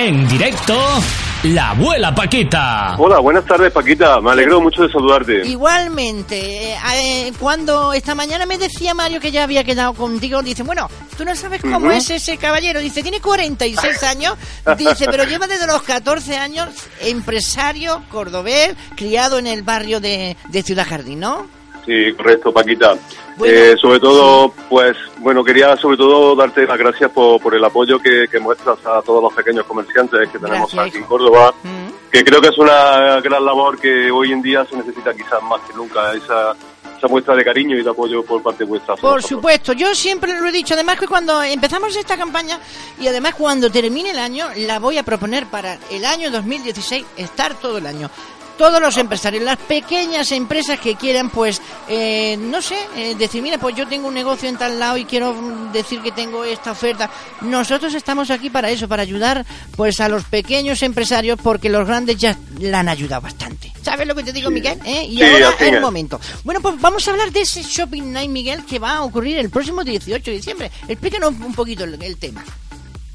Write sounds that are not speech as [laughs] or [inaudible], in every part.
En directo, la abuela Paquita. Hola, buenas tardes Paquita, me alegro mucho de saludarte. Igualmente, eh, cuando esta mañana me decía Mario que ya había quedado contigo, dice, bueno, tú no sabes cómo es ese caballero, dice, tiene 46 años, dice, pero lleva desde los 14 años empresario cordobés, criado en el barrio de, de Ciudad Jardín, ¿no? Sí, correcto, Paquita. Eh, sobre todo, pues, bueno, quería sobre todo darte las gracias por, por el apoyo que, que, muestras a todos los pequeños comerciantes que tenemos Gracias, aquí en. Córdoba, Mm. que creo que es una gran labor que hoy en día se necesita quizás más que nunca, esa, esa muestra de cariño y de apoyo por parte vuestra. Por supuesto, yo siempre lo he dicho, además que cuando empezamos esta campaña y además cuando termine el año, la voy a proponer para el año 2016, estar todo el año. Todos los empresarios, las pequeñas empresas que quieran, pues, eh, no sé, eh, decir, mira, pues yo tengo un negocio en tal lado y quiero mm, decir que tengo esta oferta. Nosotros estamos aquí para eso, para ayudar, pues, a los pequeños empresarios, porque los grandes ya la han ayudado bastante. ¿Sabes lo que te digo, Miguel? ¿Eh? Y Sí, ahora así el es. momento. Bueno, pues vamos a hablar de ese Shopping Night, Miguel, que va a ocurrir el próximo 18 de diciembre. Explícanos un poquito el, el tema.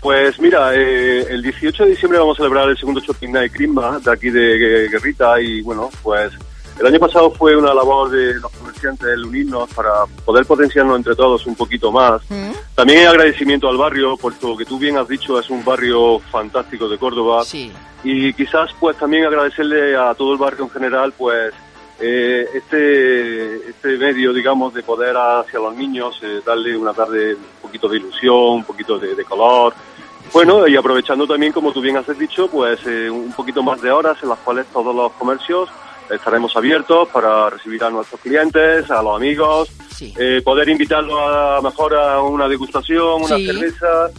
Pues mira, eh, el 18 de diciembre vamos a celebrar el segundo Shopping Night Crisma de aquí de Gue- Guerrita y bueno, pues el año pasado fue una labor de los comerciantes el unirnos para poder potenciarnos entre todos un poquito más. ¿Mm? También hay agradecimiento al barrio, puesto que tú bien has dicho es un barrio fantástico de Córdoba Sí. y quizás pues también agradecerle a todo el barrio en general pues eh, este este medio digamos de poder hacia los niños eh, darle una tarde un poquito de ilusión un poquito de, de color bueno y aprovechando también como tú bien has dicho pues eh, un poquito más de horas en las cuales todos los comercios estaremos abiertos para recibir a nuestros clientes a los amigos Sí. eh, poder invitarlos a mejor a una degustación una Sí. cerveza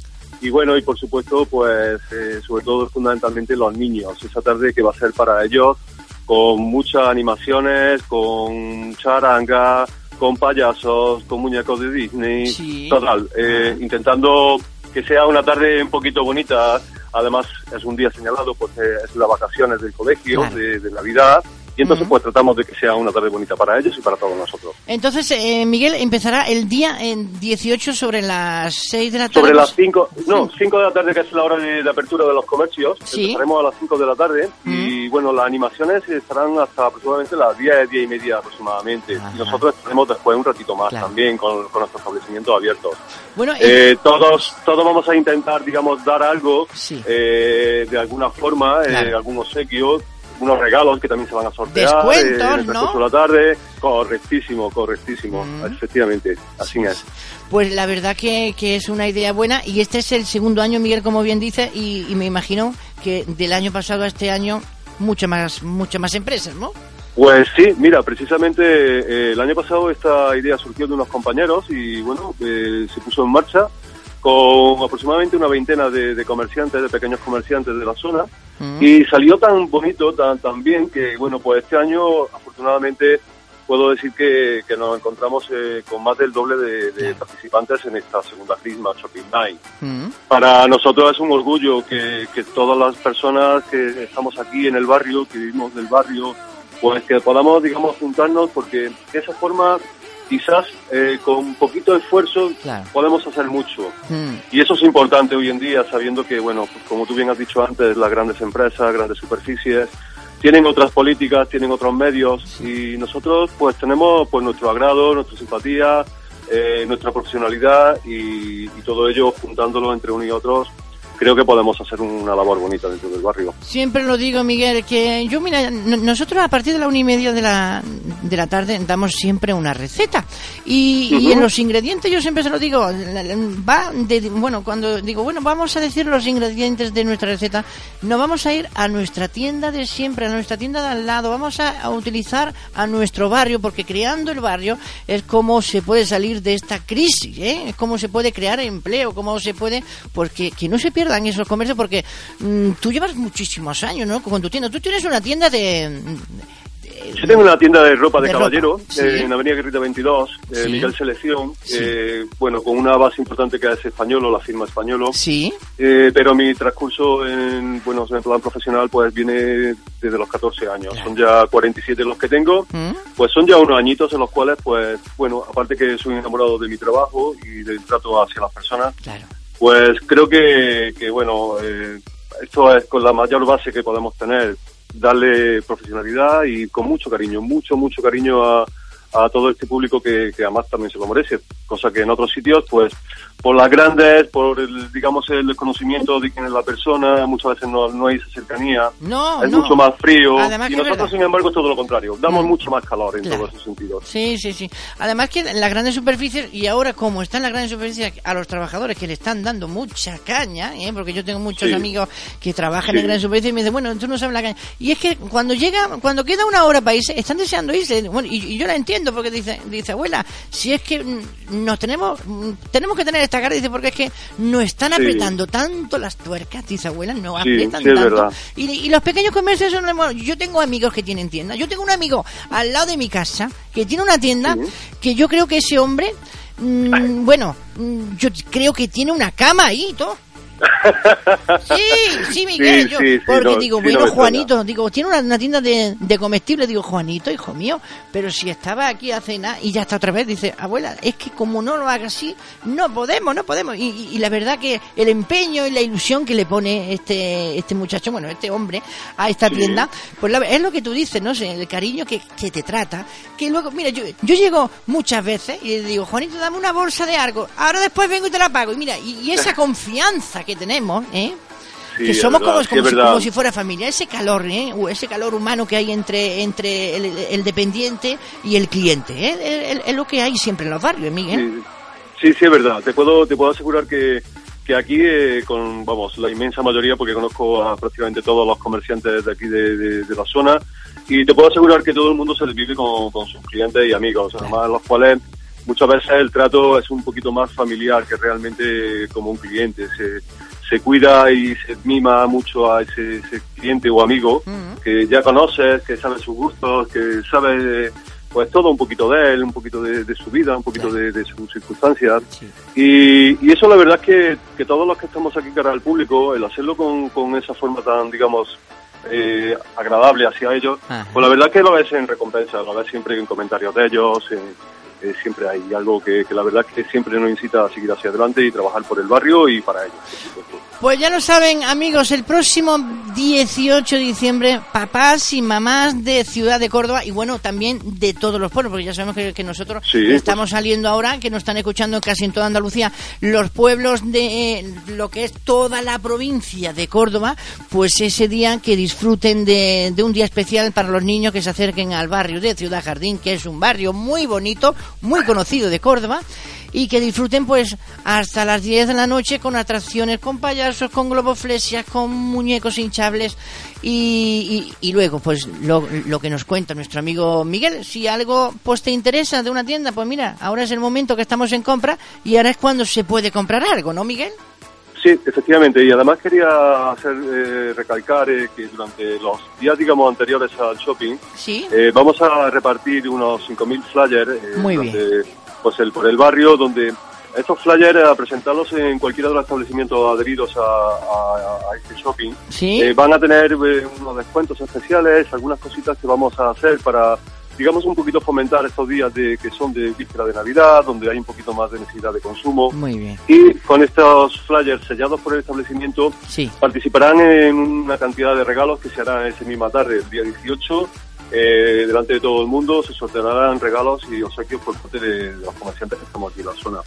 y bueno, y por supuesto, pues eh, sobre todo fundamentalmente los niños, esa tarde que va a ser para ellos con muchas animaciones, con charanga, con payasos, con muñecos de Disney, Sí. total, eh, intentando que sea una tarde un poquito bonita, además es un día señalado, pues eh, es las vacaciones del colegio, Claro. de, de Navidad, y entonces Ujú. pues tratamos de que sea una tarde bonita para ellos y para todos nosotros. Entonces, eh, Miguel, empezará el día en 18 sobre las 6 de la tarde. Sobre las pues- 5, no, 5 de la tarde que es la hora de, de apertura de los comercios, Sí. empezaremos a las 5 de la tarde y bueno, las animaciones estarán hasta aproximadamente las 10, 10 y media aproximadamente Ajá. y nosotros estaremos después un ratito más Claro. también con, con nuestros establecimientos abiertos. Bueno, eh, Eh, todos, todos vamos a intentar, digamos, dar algo Sí. eh, de alguna forma, eh, Claro. algún obsequio, unos regalos que también se van a sortear Descuentos, eh, ¿no? la tarde. Correctísimo, correctísimo, Mm. efectivamente, así es. pues la verdad que, que es una idea buena y este es el segundo año, Miguel, como bien dice, y, y me imagino que del año pasado a este año muchas más, muchas más empresas, ¿no? Pues sí, mira, precisamente eh, el año pasado esta idea surgió de unos compañeros y bueno, eh, se puso en marcha con aproximadamente una veintena de, de comerciantes, de pequeños comerciantes de la zona Mm. y salió tan bonito, tan, tan bien que bueno, pues este año afortunadamente puedo decir que, que nos encontramos eh, con más del doble de, de participantes en esta segunda Crisma Shopping Night. Mm. Para nosotros es un orgullo que, que todas las personas que estamos aquí en el barrio, que vivimos del barrio, pues que podamos, digamos, juntarnos porque de esa forma quizás eh, con poquito esfuerzo Claro. podemos hacer mucho. Mm. Y eso es importante hoy en día, sabiendo que, bueno, pues como tú bien has dicho antes, las grandes empresas, grandes superficies, tienen otras políticas, tienen otros medios y nosotros pues tenemos pues nuestro agrado, nuestra simpatía, eh, nuestra profesionalidad y, y todo ello juntándolo entre unos y otros creo que podemos hacer una labor bonita dentro del barrio. Siempre lo digo, Miguel, que yo, mira, nosotros a partir de la una y media de la, de la tarde damos siempre una receta. Y, y Ujú. en los ingredientes yo siempre se lo digo, va de, bueno, cuando digo, bueno, vamos a decir los ingredientes de nuestra receta, no vamos a ir a nuestra tienda de siempre, a nuestra tienda de al lado, vamos a, a utilizar a nuestro barrio, porque creando el barrio es como se puede salir de esta crisis, ¿eh? Es cómo se puede crear empleo, cómo se puede, porque que no se pierda pierdan esos comercios porque mm, tú llevas muchísimos años, ¿no? Con tu tienda. Tú tienes una tienda de... Yo tengo una tienda de ropa de, de caballero ropa, sí. eh, en Avenida Guerrita 22, eh, Sí. Miguel Selección, Sí. eh, bueno, con una base importante que es españolo, la firma españolo. Sí. Eh, pero mi transcurso en, bueno, en plan profesional pues viene desde los 14 años. Claro. Son ya 47 los que tengo. ¿Mm? Pues son ya unos añitos en los cuales, pues, bueno, aparte que soy enamorado de mi trabajo y del trato hacia las personas, Claro. Pues creo que, que bueno, eh, esto es con la mayor base que podemos tener, darle profesionalidad y con mucho cariño, mucho, mucho cariño a, a todo este público que, que además también se lo merece, cosa que en otros sitios, pues, por las grandes, por el, digamos, el desconocimiento de quién es la persona, muchas veces no, no hay esa cercanía, No, es no. mucho más frío, Además y nosotros, verdad. sin embargo, es todo lo contrario, damos Mm. mucho más calor en Claro. todos esos sentidos. Sí, sí, sí. Además que en las grandes superficies, y ahora como están las grandes superficies a los trabajadores que le están dando mucha caña, ¿eh? porque yo tengo muchos Sí. amigos que trabajan Sí. en grandes superficies y me dicen, bueno, tú no sabes la caña. Y es que cuando llega, cuando queda una hora para irse, están deseando irse. Bueno, y, y yo la entiendo porque dice, dice, abuela, si es que mm, nos tenemos, mm, tenemos que tener esta cara, dice, porque es que nos están Sí. apretando tanto las tuercas, dice abuela, no Sí, aprietan sí, es tanto. Y, y los pequeños comercios son yo tengo amigos que tienen tiendas yo tengo un amigo al lado de mi casa que tiene una tienda que yo creo que ese hombre mm, bueno mm, yo creo que tiene una cama ahí y todo Sí, sí, Miguel, Sí, yo, sí, porque no, digo, bueno, no me extraña. Juanito, digo, tiene una, una tienda de, de comestibles, digo, Juanito, hijo mío, pero si estaba aquí a cenar y ya está otra vez, dice, abuela, es que como no lo haga así, no podemos, no podemos. Y, y- y la verdad que el empeño y la ilusión que le pone este, este muchacho, bueno, este hombre, a esta Sí. tienda, pues la- es lo que tú dices, ¿no? sé, El cariño que, que te trata, que luego, mira, yo, yo llego muchas veces y le digo, Juanito, dame una bolsa de algo, ahora después vengo y te la pago. Y mira, y, y esa [laughs] confianza que tenemos, ¿eh? Sí, que somos verdad, como, como si, como si fuera familia. Ese calor, ¿eh? O ese calor humano que hay entre entre el, el dependiente y el cliente. ¿eh? Es, es lo que hay siempre en los barrios, Miguel. Sí, sí, sí, es verdad. Te puedo, te puedo asegurar que, que aquí, eh, con vamos, la inmensa mayoría, porque conozco a prácticamente todos los comerciantes de aquí de, de- de la zona, y te puedo asegurar que todo el mundo se vive con, con sus clientes y amigos, además los cuales muchas veces el trato es un poquito más familiar que realmente como un cliente. Se, se cuida y se mima mucho a ese, ese cliente o amigo Ujú. que ya conoces, que sabe sus gustos, que sabe pues todo un poquito de él, un poquito de, de su vida, un poquito de, de sus circunstancias. Sí. Y, y eso la verdad es que, que todos los que estamos aquí cara al público, el hacerlo con, con esa forma tan, digamos, eh, agradable hacia ellos, Ajá. pues la verdad es que lo ves en recompensa, lo ves siempre en comentarios de ellos, en- eh, siempre hay algo que, que la verdad que siempre nos incita a seguir hacia adelante y trabajar por el barrio y para ellos. Pues ya lo saben, amigos, el próximo 18 de diciembre, papás y mamás de Ciudad de Córdoba y bueno, también de todos los pueblos, porque ya sabemos que, que nosotros Sí, estamos saliendo ahora, que nos están escuchando casi en toda Andalucía, los pueblos de eh, lo que es toda la provincia de Córdoba, pues ese día que disfruten de, de un día especial para los niños que se acerquen al barrio de Ciudad Jardín, que es un barrio muy bonito, muy conocido de Córdoba y que disfruten pues hasta las 10 de la noche con atracciones, con payasos, con globoflesias, con muñecos hinchables y, luego pues lo, lo que nos cuenta nuestro amigo Miguel, si algo pues te interesa de una tienda, pues mira, ahora es el momento que estamos en compra y ahora es cuando se puede comprar algo, ¿no Miguel? Sí, efectivamente, y además quería hacer eh, recalcar eh, que durante los días, digamos, anteriores al shopping, Sí. eh, vamos a repartir unos 5.000 flyers eh, Muy durante, pues el, por el barrio, donde estos flyers, a presentarlos en cualquiera de los establecimientos adheridos a, a- a este shopping, Sí. van a tener unos descuentos especiales, algunas cositas que vamos a hacer para, digamos, un poquito fomentar estos días de que son de víspera de Navidad, donde hay un poquito más de necesidad de consumo. Muy bien. Y con estos flyers sellados por el establecimiento, Sí. participarán en una cantidad de regalos que se hará esa misma tarde, el día 18. eh, delante de todo el mundo se sortearán regalos y obsequios por parte de, de los comerciantes que estamos aquí en la zona.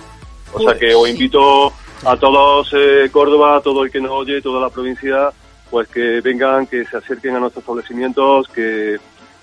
O sea Pues, que os sí. invito a todos eh, Córdoba, a todo el que nos oye, toda la provincia, pues que vengan, que se acerqen a nuestros establecimientos, que,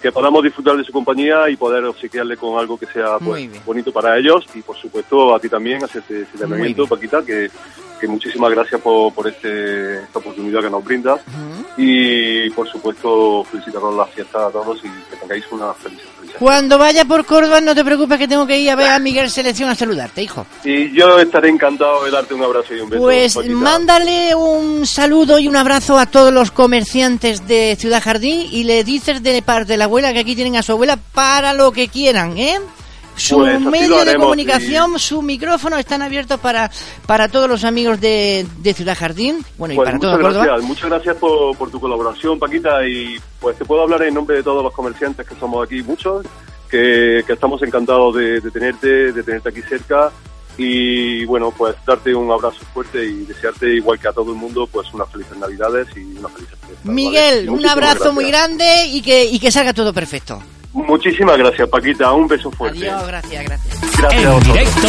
que podamos disfrutar de su compañía y poder obsequiarle con algo que sea pues, bonito para ellos y por supuesto a ti también hacerte ese Muy llamamiento. Paquita, que, que muchísimas gracias por, por este, esta oportunidad que nos brindas Ujú. y por supuesto felicitaros la fiesta a todos y que tengáis una feliz Cuando vaya por Córdoba, no te preocupes que tengo que ir a ver a Miguel Selección a saludarte, hijo. Y yo estaré encantado de darte un abrazo y un beso. Pues Paquita. mándale un saludo y un abrazo a todos los comerciantes de Ciudad Jardín y le dices de parte de la abuela que aquí tienen a su abuela para lo que quieran, ¿eh? Su Pues así lo medio de haremos, comunicación, su micrófono están abiertos para, para todos los amigos de, de Ciudad Jardín, bueno, y Pues para muchas todo Córdoba. gracias, muchas gracias por, por tu colaboración, Paquita, y pues te puedo hablar en nombre de todos los comerciantes que somos aquí, muchos, que, que estamos encantados de, de tenerte, de tenerte aquí cerca y bueno, pues darte un abrazo fuerte y desearte igual que a todo el mundo, pues unas felices navidades y unas felices fiestas. ¿vale? Miguel, un abrazo muy grande y que, y que salga todo perfecto. Muchísimas gracias, Paquita, un beso fuerte. Adiós, gracias, gracias. Gracias En directo,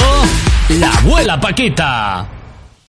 la abuela Paquita.